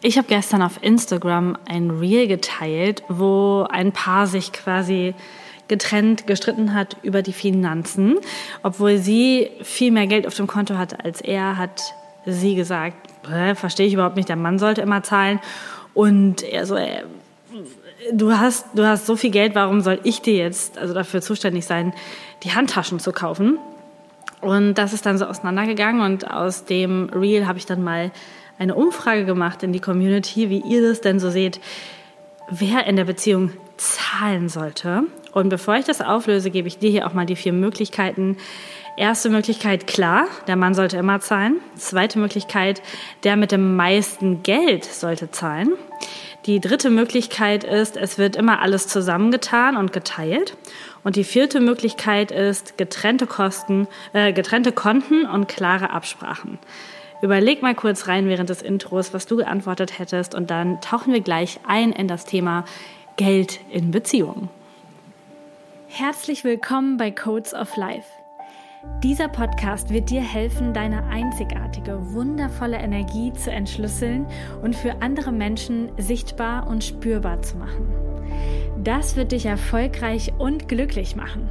Ich habe gestern auf Instagram ein Reel geteilt, wo ein Paar sich quasi getrennt gestritten hat über die Finanzen. Obwohl sie viel mehr Geld auf dem Konto hatte als er, hat sie gesagt, verstehe ich überhaupt nicht, der Mann sollte immer zahlen. Und er so, äh, du hast, du hast so viel Geld, warum soll ich dir jetzt also dafür zuständig sein, die Handtaschen zu kaufen? Und das ist dann so auseinandergegangen und aus dem Reel habe ich dann mal eine Umfrage gemacht in die Community, wie ihr das denn so seht, wer in der Beziehung zahlen sollte. Und bevor ich das auflöse, gebe ich dir hier auch mal die vier Möglichkeiten. Erste Möglichkeit, klar, der Mann sollte immer zahlen. Zweite Möglichkeit, der mit dem meisten Geld sollte zahlen. Die dritte Möglichkeit ist, es wird immer alles zusammengetan und geteilt. Und die vierte Möglichkeit ist getrennte Kosten, äh, getrennte Konten und klare Absprachen. Überleg mal kurz rein während des Intros, was du geantwortet hättest und dann tauchen wir gleich ein in das Thema Geld in Beziehungen. Herzlich willkommen bei Codes of Life. Dieser Podcast wird dir helfen, deine einzigartige, wundervolle Energie zu entschlüsseln und für andere Menschen sichtbar und spürbar zu machen. Das wird dich erfolgreich und glücklich machen.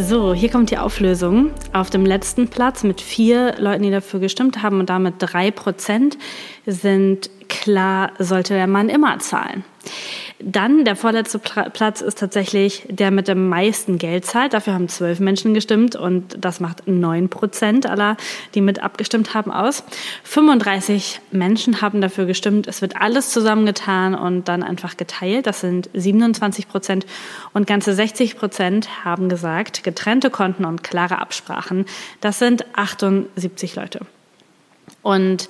So, hier kommt die Auflösung. Auf dem letzten Platz mit vier Leuten, die dafür gestimmt haben und damit drei Prozent sind klar, sollte der Mann immer zahlen. Dann der vorletzte Platz ist tatsächlich der mit dem meisten Geld zahlt. Dafür haben zwölf Menschen gestimmt und das macht neun Prozent aller, die mit abgestimmt haben, aus. 35 Menschen haben dafür gestimmt. Es wird alles zusammengetan und dann einfach geteilt. Das sind 27 Prozent und ganze 60 Prozent haben gesagt, getrennte Konten und klare Absprachen. Das sind 78 Leute. Und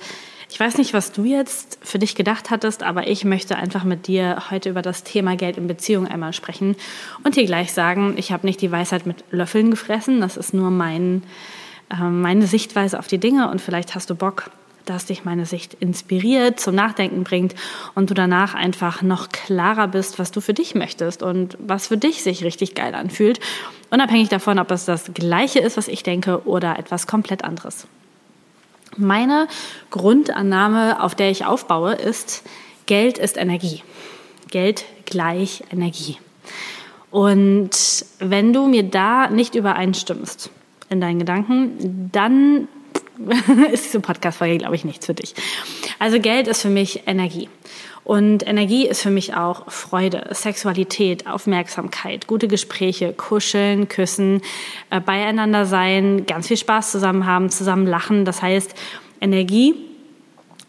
ich weiß nicht, was du jetzt für dich gedacht hattest, aber ich möchte einfach mit dir heute über das Thema Geld in Beziehung einmal sprechen und dir gleich sagen, ich habe nicht die Weisheit mit Löffeln gefressen, das ist nur mein, äh, meine Sichtweise auf die Dinge und vielleicht hast du Bock, dass dich meine Sicht inspiriert, zum Nachdenken bringt und du danach einfach noch klarer bist, was du für dich möchtest und was für dich sich richtig geil anfühlt, unabhängig davon, ob es das gleiche ist, was ich denke oder etwas komplett anderes. Meine Grundannahme, auf der ich aufbaue, ist, Geld ist Energie. Geld gleich Energie. Und wenn du mir da nicht übereinstimmst in deinen Gedanken, dann ist diese Podcast-Folge, glaube ich, nichts für dich. Also Geld ist für mich Energie. Und Energie ist für mich auch Freude, Sexualität, Aufmerksamkeit, gute Gespräche, kuscheln, küssen, äh, beieinander sein, ganz viel Spaß zusammen haben, zusammen lachen. Das heißt, Energie,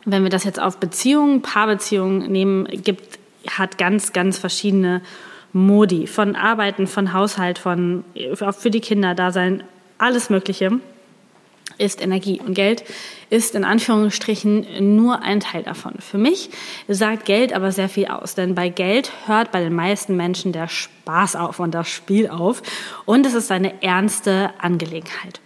wenn wir das jetzt auf Beziehungen, Paarbeziehungen nehmen, gibt, hat ganz, ganz verschiedene Modi. Von Arbeiten, von Haushalt, von für die Kinder da sein, alles Mögliche ist Energie. Und Geld ist in Anführungsstrichen nur ein Teil davon. Für mich sagt Geld aber sehr viel aus, denn bei Geld hört bei den meisten Menschen der Spaß auf und das Spiel auf und es ist eine ernste Angelegenheit.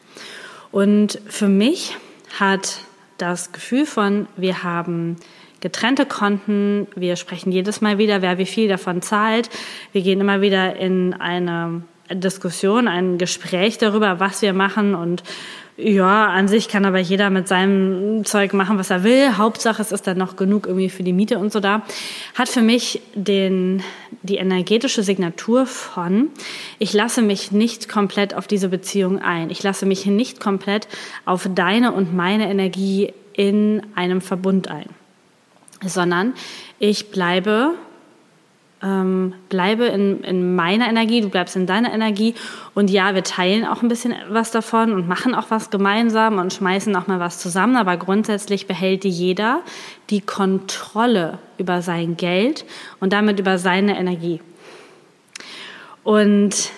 Und für mich hat das Gefühl von, wir haben getrennte Konten, wir sprechen jedes Mal wieder, wer wie viel davon zahlt, wir gehen immer wieder in eine Diskussion, ein Gespräch darüber, was wir machen und ja, an sich kann aber jeder mit seinem Zeug machen, was er will. Hauptsache, es ist dann noch genug irgendwie für die Miete und so da. Hat für mich den, die energetische Signatur von, ich lasse mich nicht komplett auf diese Beziehung ein. Ich lasse mich nicht komplett auf deine und meine Energie in einem Verbund ein. Sondern ich bleibe ähm, bleibe in, in meiner Energie, du bleibst in deiner Energie. Und ja, wir teilen auch ein bisschen was davon und machen auch was gemeinsam und schmeißen auch mal was zusammen. Aber grundsätzlich behält jeder die Kontrolle über sein Geld und damit über seine Energie. Und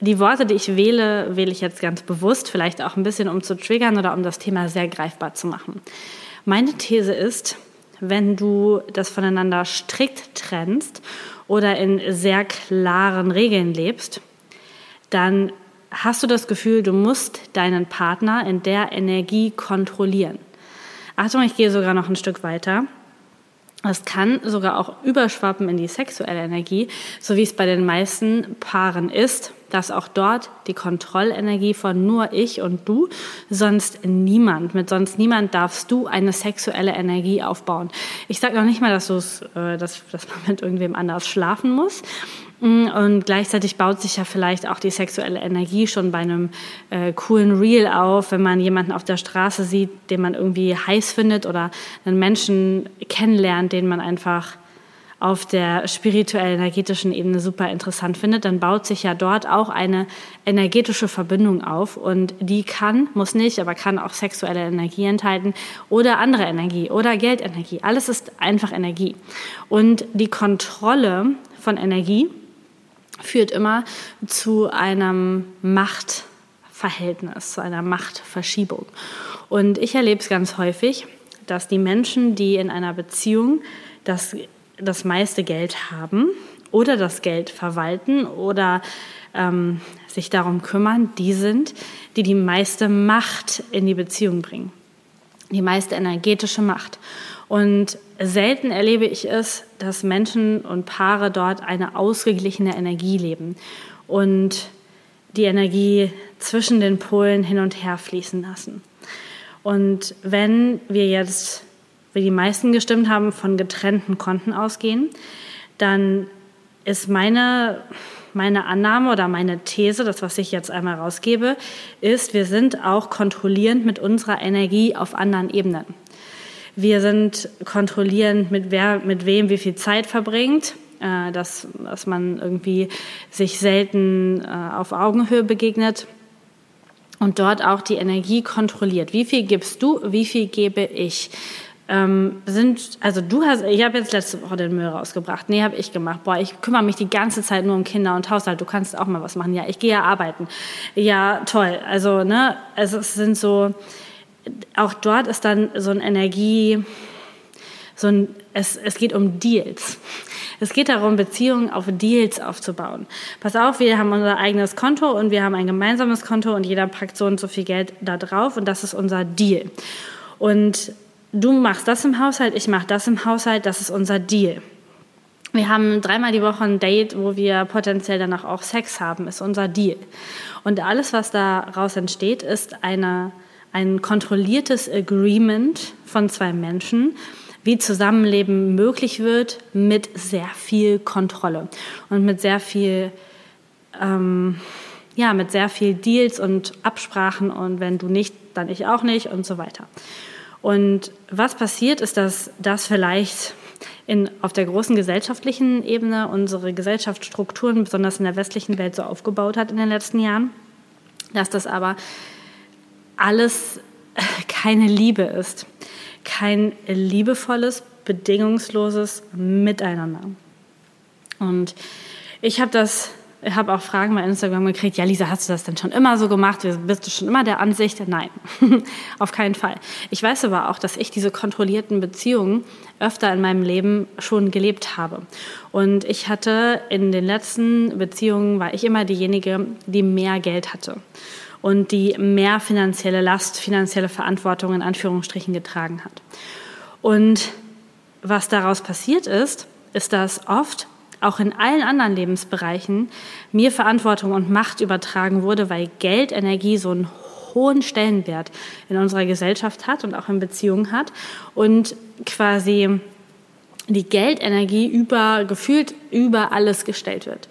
die Worte, die ich wähle, wähle ich jetzt ganz bewusst, vielleicht auch ein bisschen, um zu triggern oder um das Thema sehr greifbar zu machen. Meine These ist, wenn du das voneinander strikt trennst oder in sehr klaren Regeln lebst, dann hast du das Gefühl, du musst deinen Partner in der Energie kontrollieren. Achtung, ich gehe sogar noch ein Stück weiter. Es kann sogar auch überschwappen in die sexuelle Energie, so wie es bei den meisten Paaren ist, dass auch dort die Kontrollenergie von nur ich und du, sonst niemand, mit sonst niemand darfst du eine sexuelle Energie aufbauen. Ich sage noch nicht mal, dass, äh, dass, dass man mit irgendwem anders schlafen muss, Mm, und gleichzeitig baut sich ja vielleicht auch die sexuelle Energie schon bei einem äh, coolen Reel auf, wenn man jemanden auf der Straße sieht, den man irgendwie heiß findet oder einen Menschen kennenlernt, den man einfach auf der spirituell-energetischen Ebene super interessant findet, dann baut sich ja dort auch eine energetische Verbindung auf und die kann, muss nicht, aber kann auch sexuelle Energie enthalten oder andere Energie oder Geldenergie. Alles ist einfach Energie. Und die Kontrolle von Energie führt immer zu einem Machtverhältnis, zu einer Machtverschiebung. Und ich erlebe es ganz häufig, dass die Menschen, die in einer Beziehung das, das meiste Geld haben oder das Geld verwalten oder ähm, sich darum kümmern, die sind, die die meiste Macht in die Beziehung bringen, die meiste energetische Macht. Und selten erlebe ich es, dass Menschen und Paare dort eine ausgeglichene Energie leben und die Energie zwischen den Polen hin und her fließen lassen. Und wenn wir jetzt, wie die meisten gestimmt haben, von getrennten Konten ausgehen, dann ist meine, meine Annahme oder meine These, das, was ich jetzt einmal rausgebe, ist, wir sind auch kontrollierend mit unserer Energie auf anderen Ebenen. Wir sind kontrollierend, mit, wer, mit wem wie viel Zeit verbringt, äh, dass, dass man irgendwie sich selten äh, auf Augenhöhe begegnet und dort auch die Energie kontrolliert. Wie viel gibst du, wie viel gebe ich? Ähm, sind, also du hast, ich habe jetzt letzte Woche den Müll rausgebracht. Nee, habe ich gemacht. Boah, ich kümmere mich die ganze Zeit nur um Kinder und Haushalt. Du kannst auch mal was machen. Ja, ich gehe ja arbeiten. Ja, toll. Also, ne, also es sind so, auch dort ist dann so eine Energie, so ein, es, es geht um Deals. Es geht darum, Beziehungen auf Deals aufzubauen. Pass auf, wir haben unser eigenes Konto und wir haben ein gemeinsames Konto und jeder packt so und so viel Geld da drauf und das ist unser Deal. Und du machst das im Haushalt, ich mache das im Haushalt, das ist unser Deal. Wir haben dreimal die Woche ein Date, wo wir potenziell danach auch Sex haben, ist unser Deal. Und alles, was daraus entsteht, ist eine ein kontrolliertes Agreement von zwei Menschen, wie Zusammenleben möglich wird mit sehr viel Kontrolle und mit sehr viel, ähm, ja, mit sehr viel Deals und Absprachen und wenn du nicht, dann ich auch nicht und so weiter. Und was passiert ist, dass das vielleicht in, auf der großen gesellschaftlichen Ebene unsere Gesellschaftsstrukturen, besonders in der westlichen Welt, so aufgebaut hat in den letzten Jahren, dass das aber alles keine Liebe ist. Kein liebevolles, bedingungsloses Miteinander. Und ich habe das, habe auch Fragen bei Instagram gekriegt, ja Lisa, hast du das denn schon immer so gemacht? Bist du schon immer der Ansicht? Nein, auf keinen Fall. Ich weiß aber auch, dass ich diese kontrollierten Beziehungen öfter in meinem Leben schon gelebt habe. Und ich hatte in den letzten Beziehungen, war ich immer diejenige, die mehr Geld hatte und die mehr finanzielle Last, finanzielle Verantwortung in Anführungsstrichen getragen hat. Und was daraus passiert ist, ist, dass oft auch in allen anderen Lebensbereichen mir Verantwortung und Macht übertragen wurde, weil Geld, Energie so einen hohen Stellenwert in unserer Gesellschaft hat und auch in Beziehungen hat und quasi die Geldenergie über gefühlt über alles gestellt wird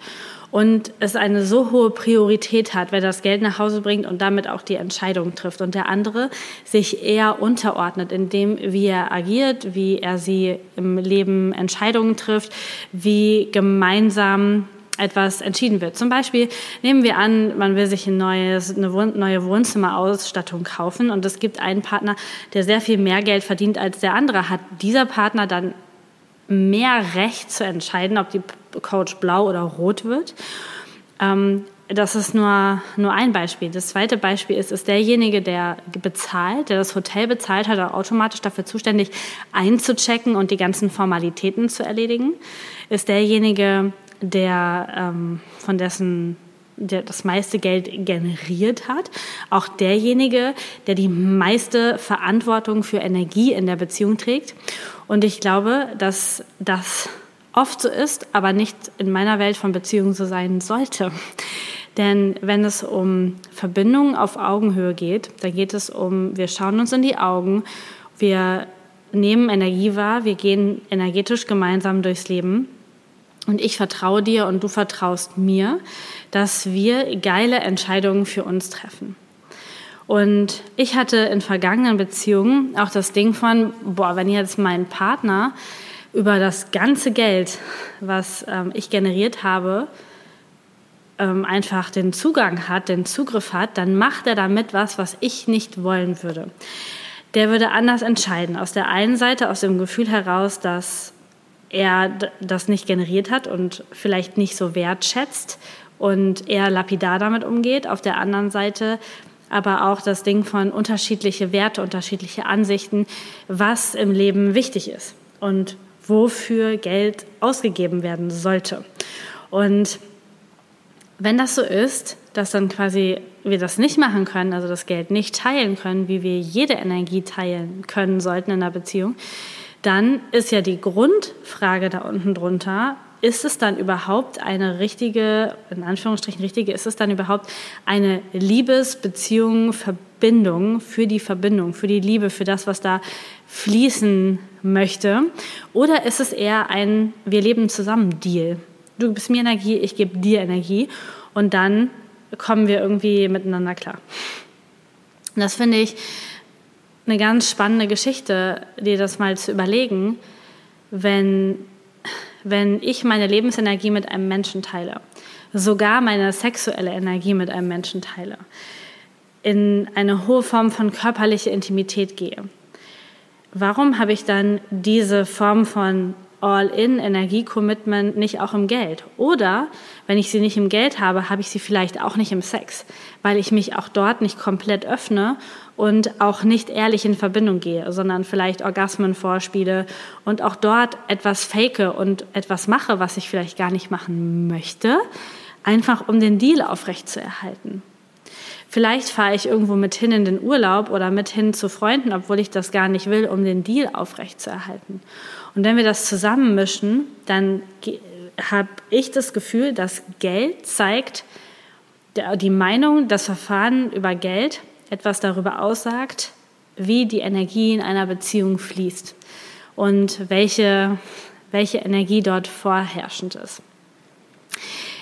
und es eine so hohe Priorität hat, wer das Geld nach Hause bringt und damit auch die Entscheidung trifft und der andere sich eher unterordnet in dem, wie er agiert, wie er sie im Leben Entscheidungen trifft, wie gemeinsam etwas entschieden wird. Zum Beispiel nehmen wir an, man will sich ein neues, eine neue Wohnzimmerausstattung kaufen und es gibt einen Partner, der sehr viel mehr Geld verdient als der andere. Hat dieser Partner dann mehr Recht zu entscheiden, ob die Couch blau oder rot wird. Ähm, das ist nur, nur ein Beispiel. Das zweite Beispiel ist, ist derjenige, der bezahlt, der das Hotel bezahlt hat, automatisch dafür zuständig, einzuchecken und die ganzen Formalitäten zu erledigen. Ist derjenige, der ähm, von dessen der das meiste Geld generiert hat, auch derjenige, der die meiste Verantwortung für Energie in der Beziehung trägt. Und ich glaube, dass das oft so ist, aber nicht in meiner Welt von Beziehungen so sein sollte. Denn wenn es um Verbindungen auf Augenhöhe geht, dann geht es um, wir schauen uns in die Augen, wir nehmen Energie wahr, wir gehen energetisch gemeinsam durchs Leben und ich vertraue dir und du vertraust mir, dass wir geile Entscheidungen für uns treffen. Und ich hatte in vergangenen Beziehungen auch das Ding von, boah, wenn jetzt mein Partner über das ganze Geld, was ähm, ich generiert habe, ähm, einfach den Zugang hat, den Zugriff hat, dann macht er damit was, was ich nicht wollen würde. Der würde anders entscheiden. Aus der einen Seite, aus dem Gefühl heraus, dass er das nicht generiert hat und vielleicht nicht so wertschätzt und eher lapidar damit umgeht. Auf der anderen Seite aber auch das Ding von unterschiedliche Werte, unterschiedliche Ansichten, was im Leben wichtig ist und wofür Geld ausgegeben werden sollte. Und wenn das so ist, dass dann quasi wir das nicht machen können, also das Geld nicht teilen können, wie wir jede Energie teilen können sollten in einer Beziehung, dann ist ja die Grundfrage da unten drunter, ist es dann überhaupt eine richtige, in Anführungsstrichen richtige, ist es dann überhaupt eine Liebesbeziehung, Verbindung für die Verbindung, für die Liebe, für das, was da fließen möchte? Oder ist es eher ein Wir leben zusammen Deal? du gibst mir Energie, ich gebe dir Energie und dann kommen wir irgendwie miteinander klar. Das finde ich eine ganz spannende Geschichte, dir das mal zu überlegen, wenn, wenn ich meine Lebensenergie mit einem Menschen teile, sogar meine sexuelle Energie mit einem Menschen teile, in eine hohe Form von körperlicher Intimität gehe. Warum habe ich dann diese Form von All-in-Energie-Commitment nicht auch im Geld? Oder wenn ich sie nicht im Geld habe, habe ich sie vielleicht auch nicht im Sex, weil ich mich auch dort nicht komplett öffne und auch nicht ehrlich in Verbindung gehe, sondern vielleicht Orgasmen vorspiele und auch dort etwas fake und etwas mache, was ich vielleicht gar nicht machen möchte, einfach um den Deal aufrechtzuerhalten. Vielleicht fahre ich irgendwo mit hin in den Urlaub oder mit hin zu Freunden, obwohl ich das gar nicht will, um den Deal aufrechtzuerhalten. Und wenn wir das zusammenmischen, dann habe ich das Gefühl, dass Geld zeigt, die Meinung, das Verfahren über Geld etwas darüber aussagt, wie die Energie in einer Beziehung fließt und welche, welche Energie dort vorherrschend ist.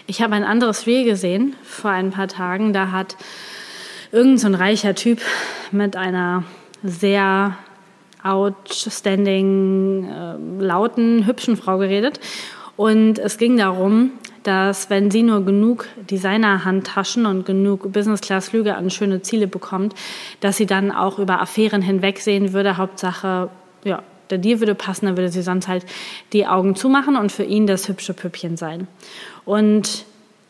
Ich habe ein anderes Reel gesehen vor ein paar Tagen. Da hat irgend so ein reicher Typ mit einer sehr outstanding, äh, lauten, hübschen Frau geredet. Und es ging darum, dass wenn sie nur genug Designer-Handtaschen und genug Business-Class-Flüge an schöne Ziele bekommt, dass sie dann auch über Affären hinwegsehen würde. Hauptsache, ja, der Deal würde passen, dann würde sie sonst halt die Augen zumachen und für ihn das hübsche Püppchen sein. Und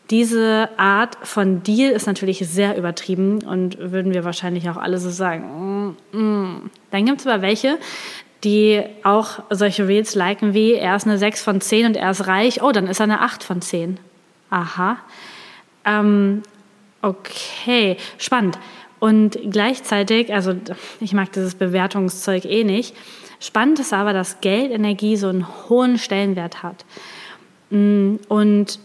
diese Art von Deal ist natürlich sehr übertrieben und würden wir wahrscheinlich auch alle so sagen. Mm, mm. Dann gibt es aber welche, die auch solche Reels liken wie, er ist eine 6 von 10 und er ist reich, oh, dann ist er eine 8 von 10. Aha. Ähm, okay, spannend. Und gleichzeitig, also ich mag dieses Bewertungszeug eh nicht, spannend ist aber, dass Geldenergie so einen hohen Stellenwert hat. Mm, und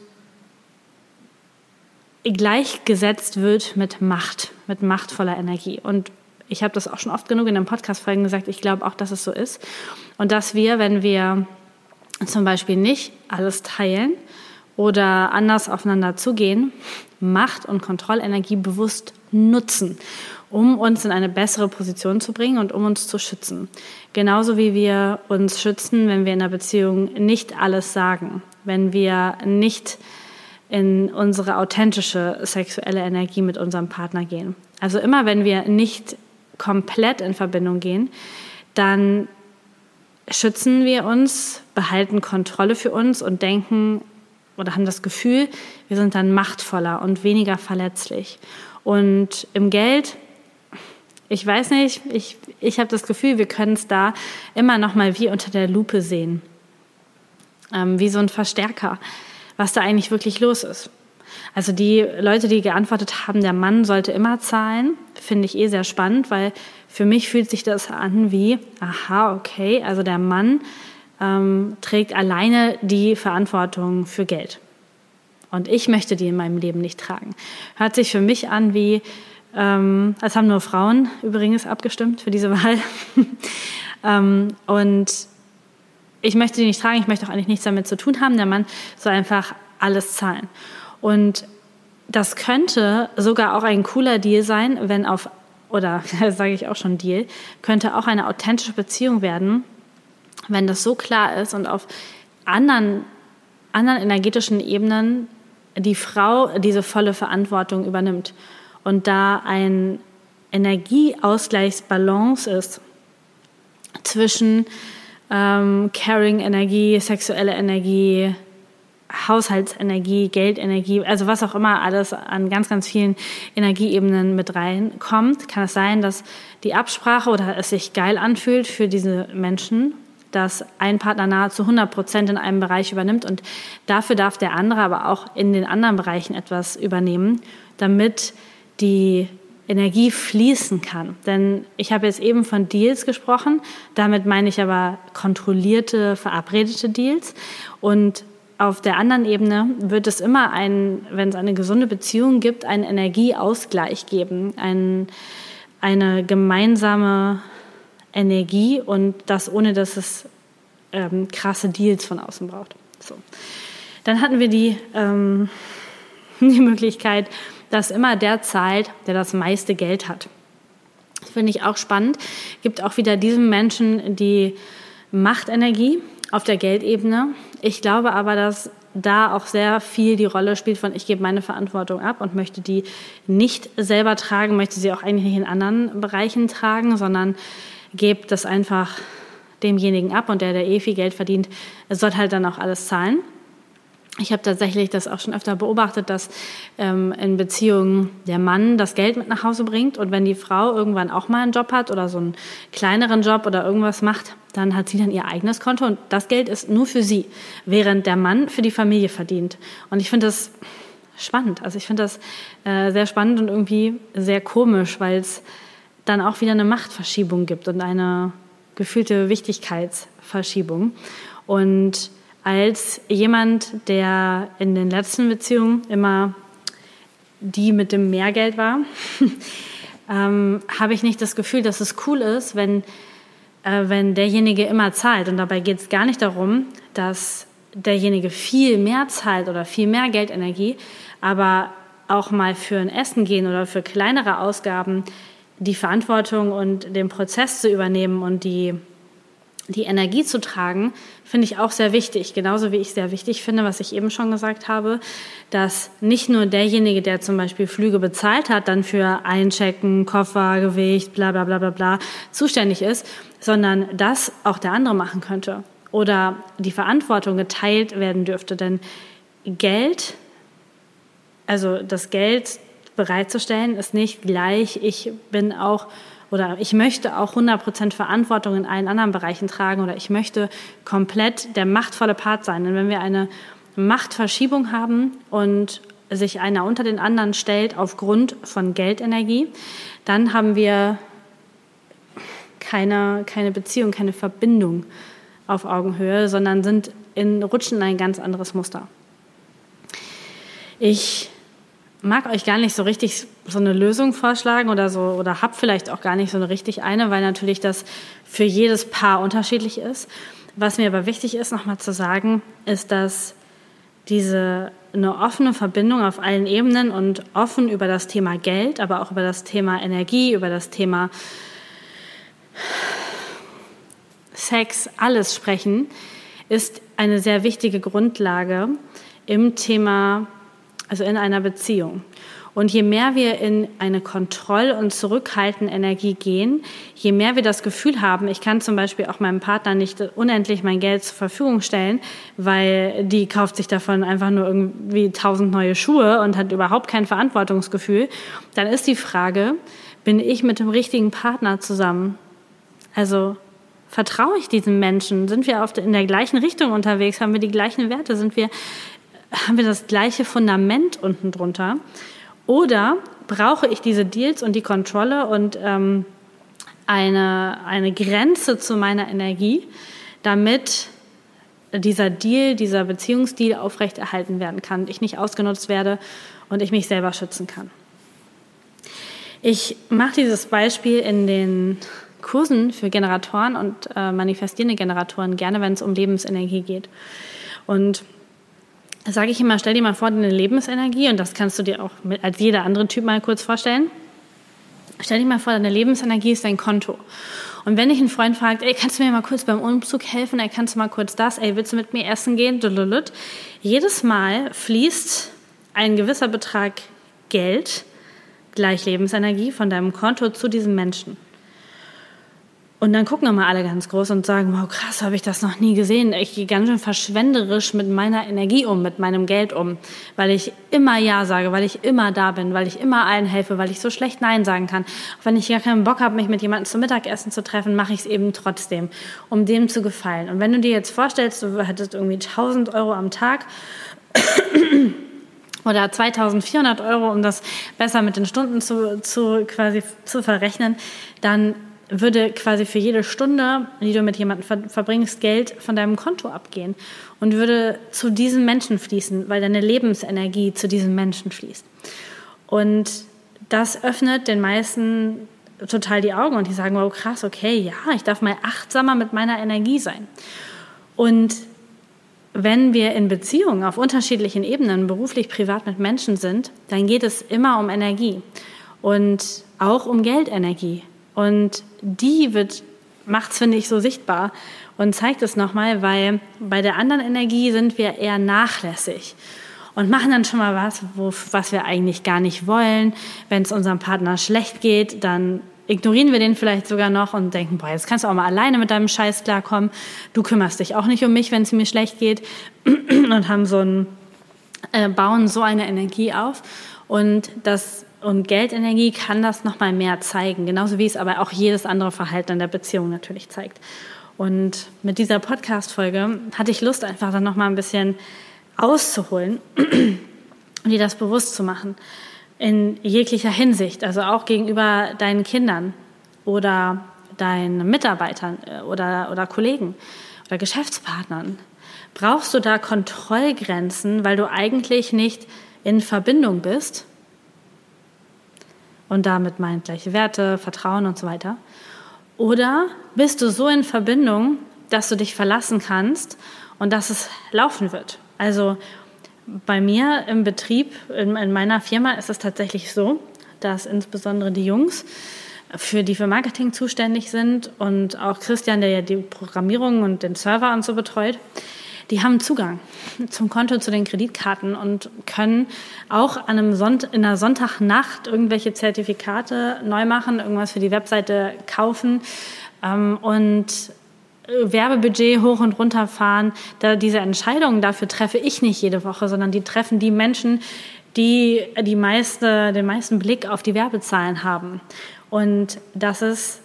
gleichgesetzt wird mit Macht, mit machtvoller Energie. Und ich habe das auch schon oft genug in den Podcast-Folgen gesagt, ich glaube auch, dass es so ist. Und dass wir, wenn wir zum Beispiel nicht alles teilen oder anders aufeinander zugehen, Macht und Kontrollenergie bewusst nutzen, um uns in eine bessere Position zu bringen und um uns zu schützen. Genauso wie wir uns schützen, wenn wir in einer Beziehung nicht alles sagen, wenn wir nicht in unsere authentische sexuelle Energie mit unserem Partner gehen. Also immer wenn wir nicht komplett in Verbindung gehen, dann schützen wir uns, behalten Kontrolle für uns und denken oder haben das Gefühl, wir sind dann machtvoller und weniger verletzlich. Und im Geld, ich weiß nicht, ich, ich habe das Gefühl, wir können es da immer noch mal wie unter der Lupe sehen. Ähm, wie so ein Verstärker, was da eigentlich wirklich los ist. Also die Leute, die geantwortet haben, der Mann sollte immer zahlen, finde ich eh sehr spannend, weil für mich fühlt sich das an wie, aha, okay, also der Mann ähm, trägt alleine die Verantwortung für Geld. Und ich möchte die in meinem Leben nicht tragen. Hört sich für mich an wie, ähm, als haben nur Frauen übrigens abgestimmt für diese Wahl. ähm, und ich möchte die nicht tragen, ich möchte auch eigentlich nichts damit zu tun haben. Der Mann soll einfach alles zahlen. Und das könnte sogar auch ein cooler Deal sein, wenn auf, oder sage ich auch schon Deal, könnte auch eine authentische Beziehung werden, wenn das so klar ist und auf anderen, anderen energetischen Ebenen die Frau diese volle Verantwortung übernimmt. Und da ein Energieausgleichsbalance ist zwischen ähm, Caring-Energie, sexuelle Energie, Haushaltsenergie, Geldenergie, also was auch immer alles an ganz, ganz vielen Energieebenen mit reinkommt, kann es sein, dass die Absprache oder es sich geil anfühlt für diese Menschen dass ein Partner nahezu 100 Prozent in einem Bereich übernimmt und dafür darf der andere aber auch in den anderen Bereichen etwas übernehmen, damit die Energie fließen kann. Denn ich habe jetzt eben von Deals gesprochen, damit meine ich aber kontrollierte, verabredete Deals und auf der anderen Ebene wird es immer ein, wenn es eine gesunde Beziehung gibt, einen Energieausgleich geben, ein, eine gemeinsame Energie und das ohne, dass es ähm, krasse Deals von außen braucht. So. Dann hatten wir die, ähm, die Möglichkeit, dass immer der zahlt, der das meiste Geld hat. Das finde ich auch spannend. Gibt auch wieder diesem Menschen die Machtenergie auf der Geldebene. Ich glaube aber, dass da auch sehr viel die Rolle spielt von ich gebe meine Verantwortung ab und möchte die nicht selber tragen, möchte sie auch eigentlich nicht in anderen Bereichen tragen, sondern gebt das einfach demjenigen ab und der, der eh viel Geld verdient, soll halt dann auch alles zahlen. Ich habe tatsächlich das auch schon öfter beobachtet, dass ähm, in Beziehungen der Mann das Geld mit nach Hause bringt und wenn die Frau irgendwann auch mal einen Job hat oder so einen kleineren Job oder irgendwas macht, dann hat sie dann ihr eigenes Konto und das Geld ist nur für sie, während der Mann für die Familie verdient. Und ich finde das spannend. Also ich finde das äh, sehr spannend und irgendwie sehr komisch, weil es dann auch wieder eine Machtverschiebung gibt und eine gefühlte Wichtigkeitsverschiebung. Und als jemand, der in den letzten Beziehungen immer die mit dem Mehrgeld war, ähm, habe ich nicht das Gefühl, dass es cool ist, wenn, äh, wenn derjenige immer zahlt. Und dabei geht es gar nicht darum, dass derjenige viel mehr zahlt oder viel mehr Geldenergie, aber auch mal für ein Essen gehen oder für kleinere Ausgaben die Verantwortung und den Prozess zu übernehmen und die, die Energie zu tragen, finde ich auch sehr wichtig. Genauso wie ich sehr wichtig finde, was ich eben schon gesagt habe, dass nicht nur derjenige, der zum Beispiel Flüge bezahlt hat, dann für Einchecken, Koffer, Gewicht, bla bla bla bla bla zuständig ist, sondern das auch der andere machen könnte. Oder die Verantwortung geteilt werden dürfte. Denn Geld, also das Geld bereitzustellen, ist nicht gleich, ich bin auch oder ich möchte auch 100% Verantwortung in allen anderen Bereichen tragen oder ich möchte komplett der machtvolle Part sein. Denn wenn wir eine Machtverschiebung haben und sich einer unter den anderen stellt aufgrund von Geldenergie, dann haben wir keine, keine Beziehung, keine Verbindung auf Augenhöhe, sondern sind in, rutschen in ein ganz anderes Muster. Ich mag euch gar nicht so richtig so eine Lösung vorschlagen oder so oder hab vielleicht auch gar nicht so eine richtig eine, weil natürlich das für jedes Paar unterschiedlich ist. Was mir aber wichtig ist, nochmal zu sagen, ist, dass diese eine offene Verbindung auf allen Ebenen und offen über das Thema Geld, aber auch über das Thema Energie, über das Thema Sex, alles sprechen, ist eine sehr wichtige Grundlage im Thema also in einer Beziehung. Und je mehr wir in eine Kontroll- und zurückhaltende Energie gehen, je mehr wir das Gefühl haben, ich kann zum Beispiel auch meinem Partner nicht unendlich mein Geld zur Verfügung stellen, weil die kauft sich davon einfach nur irgendwie tausend neue Schuhe und hat überhaupt kein Verantwortungsgefühl, dann ist die Frage, bin ich mit dem richtigen Partner zusammen? Also vertraue ich diesem Menschen? Sind wir in der gleichen Richtung unterwegs? Haben wir die gleichen Werte? Sind wir, haben wir das gleiche Fundament unten drunter? Oder brauche ich diese Deals und die Kontrolle und ähm, eine, eine Grenze zu meiner Energie, damit dieser Deal, dieser Beziehungsdeal aufrechterhalten werden kann, ich nicht ausgenutzt werde und ich mich selber schützen kann. Ich mache dieses Beispiel in den Kursen für Generatoren und äh, manifestierende Generatoren gerne, wenn es um Lebensenergie geht. Und sage ich immer, stell dir mal vor, deine Lebensenergie, und das kannst du dir auch mit, als jeder andere Typ mal kurz vorstellen. Stell dir mal vor, deine Lebensenergie ist dein Konto. Und wenn dich ein Freund fragt, ey, kannst du mir mal kurz beim Umzug helfen? Ey, kannst du mal kurz das? Ey, willst du mit mir essen gehen? Jedes Mal fließt ein gewisser Betrag Geld, gleich Lebensenergie, von deinem Konto zu diesem Menschen. Und dann gucken immer alle ganz groß und sagen, wow, krass, habe ich das noch nie gesehen. Ich gehe ganz schön verschwenderisch mit meiner Energie um, mit meinem Geld um, weil ich immer Ja sage, weil ich immer da bin, weil ich immer allen helfe, weil ich so schlecht Nein sagen kann. Auch wenn ich gar keinen Bock habe, mich mit jemandem zum Mittagessen zu treffen, mache ich es eben trotzdem, um dem zu gefallen. Und wenn du dir jetzt vorstellst, du hättest irgendwie 1000 Euro am Tag, oder 2400 Euro, um das besser mit den Stunden zu, zu quasi zu verrechnen, dann würde quasi für jede Stunde, die du mit jemandem ver verbringst, Geld von deinem Konto abgehen und würde zu diesem Menschen fließen, weil deine Lebensenergie zu diesem Menschen fließt. Und das öffnet den meisten total die Augen und die sagen, wow, krass, okay, ja, ich darf mal achtsamer mit meiner Energie sein. Und wenn wir in Beziehungen auf unterschiedlichen Ebenen, beruflich, privat mit Menschen sind, dann geht es immer um Energie und auch um Geldenergie. Und die wird, macht's, finde ich, so sichtbar und zeigt es nochmal, weil bei der anderen Energie sind wir eher nachlässig und machen dann schon mal was, wo, was wir eigentlich gar nicht wollen. Wenn es unserem Partner schlecht geht, dann ignorieren wir den vielleicht sogar noch und denken, boah, jetzt kannst du auch mal alleine mit deinem Scheiß klarkommen. Du kümmerst dich auch nicht um mich, wenn es mir schlecht geht und haben so ein, äh, bauen so eine Energie auf und das und Geldenergie kann das nochmal mehr zeigen, genauso wie es aber auch jedes andere Verhalten in der Beziehung natürlich zeigt. Und mit dieser Podcast-Folge hatte ich Lust, einfach dann nochmal ein bisschen auszuholen und dir das bewusst zu machen. In jeglicher Hinsicht, also auch gegenüber deinen Kindern oder deinen Mitarbeitern äh, oder, oder Kollegen oder Geschäftspartnern. Brauchst du da Kontrollgrenzen, weil du eigentlich nicht in Verbindung bist und damit meint gleiche Werte, Vertrauen und so weiter? Oder bist du so in Verbindung, dass du dich verlassen kannst und dass es laufen wird? Also bei mir im Betrieb, in, in meiner Firma ist es tatsächlich so, dass insbesondere die Jungs, für die für Marketing zuständig sind und auch Christian, der ja die Programmierung und den Server und so betreut, die haben Zugang zum Konto, zu den Kreditkarten und können auch an einem Sonnt in einer Sonntagnacht irgendwelche Zertifikate neu machen, irgendwas für die Webseite kaufen ähm, und Werbebudget hoch und runter fahren. Da, diese Entscheidungen dafür treffe ich nicht jede Woche, sondern die treffen die Menschen, die die meiste, den meisten Blick auf die Werbezahlen haben. Und das ist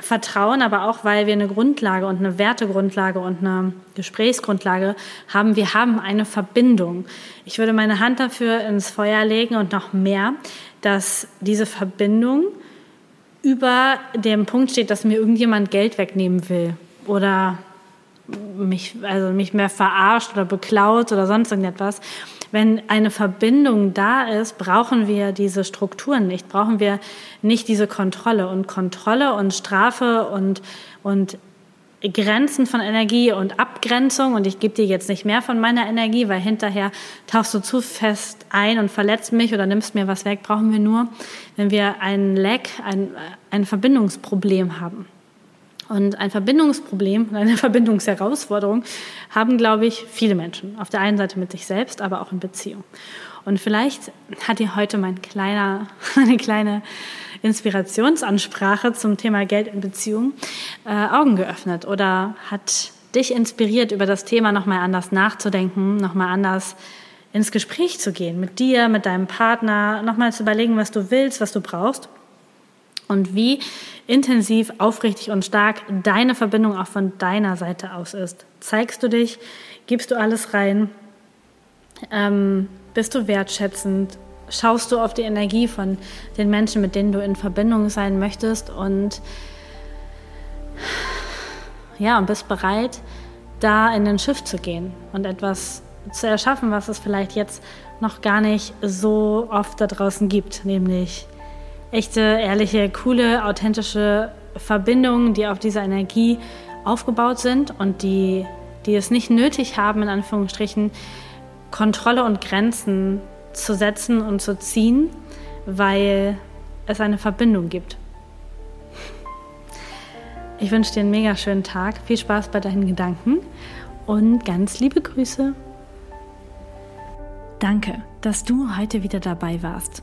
Vertrauen, aber auch weil wir eine Grundlage und eine Wertegrundlage und eine Gesprächsgrundlage haben. Wir haben eine Verbindung. Ich würde meine Hand dafür ins Feuer legen und noch mehr, dass diese Verbindung über dem Punkt steht, dass mir irgendjemand Geld wegnehmen will oder mich, also mich mehr verarscht oder beklaut oder sonst irgendetwas. Wenn eine Verbindung da ist, brauchen wir diese Strukturen nicht, brauchen wir nicht diese Kontrolle. Und Kontrolle und Strafe und, und Grenzen von Energie und Abgrenzung und ich gebe dir jetzt nicht mehr von meiner Energie, weil hinterher tauchst du zu fest ein und verletzt mich oder nimmst mir was weg, brauchen wir nur, wenn wir ein Lack, ein, ein Verbindungsproblem haben. Und ein Verbindungsproblem, eine Verbindungsherausforderung haben, glaube ich, viele Menschen. Auf der einen Seite mit sich selbst, aber auch in Beziehung. Und vielleicht hat dir heute mein kleiner, eine kleine Inspirationsansprache zum Thema Geld in Beziehung äh, Augen geöffnet oder hat dich inspiriert, über das Thema nochmal anders nachzudenken, nochmal anders ins Gespräch zu gehen, mit dir, mit deinem Partner, nochmal zu überlegen, was du willst, was du brauchst und wie intensiv, aufrichtig und stark deine Verbindung auch von deiner Seite aus ist. Zeigst du dich, gibst du alles rein, ähm, bist du wertschätzend, schaust du auf die Energie von den Menschen, mit denen du in Verbindung sein möchtest und ja, und bist bereit, da in den Schiff zu gehen und etwas zu erschaffen, was es vielleicht jetzt noch gar nicht so oft da draußen gibt, nämlich echte, ehrliche, coole, authentische Verbindungen, die auf dieser Energie aufgebaut sind und die, die es nicht nötig haben, in Anführungsstrichen, Kontrolle und Grenzen zu setzen und zu ziehen, weil es eine Verbindung gibt. Ich wünsche dir einen mega schönen Tag, viel Spaß bei deinen Gedanken und ganz liebe Grüße. Danke, dass du heute wieder dabei warst.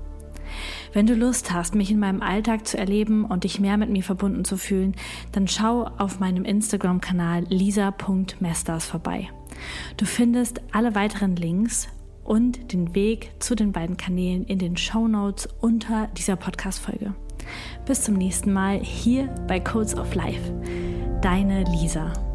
Wenn du Lust hast, mich in meinem Alltag zu erleben und dich mehr mit mir verbunden zu fühlen, dann schau auf meinem Instagram-Kanal lisa.mesters vorbei. Du findest alle weiteren Links und den Weg zu den beiden Kanälen in den Show Notes unter dieser Podcast-Folge. Bis zum nächsten Mal hier bei Codes of Life. Deine Lisa.